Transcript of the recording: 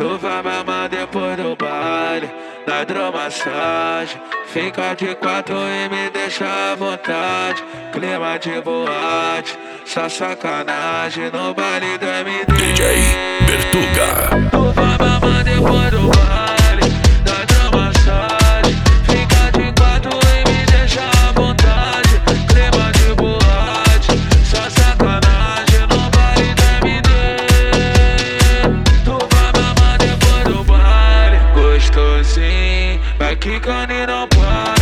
Tu vai mamar depois do baile, na hidromassagem. Fica de quatro e me deixa à vontade. Clima de boate, só sacanagem no baile do MD. Baile Gostosinho Vai quicando e não para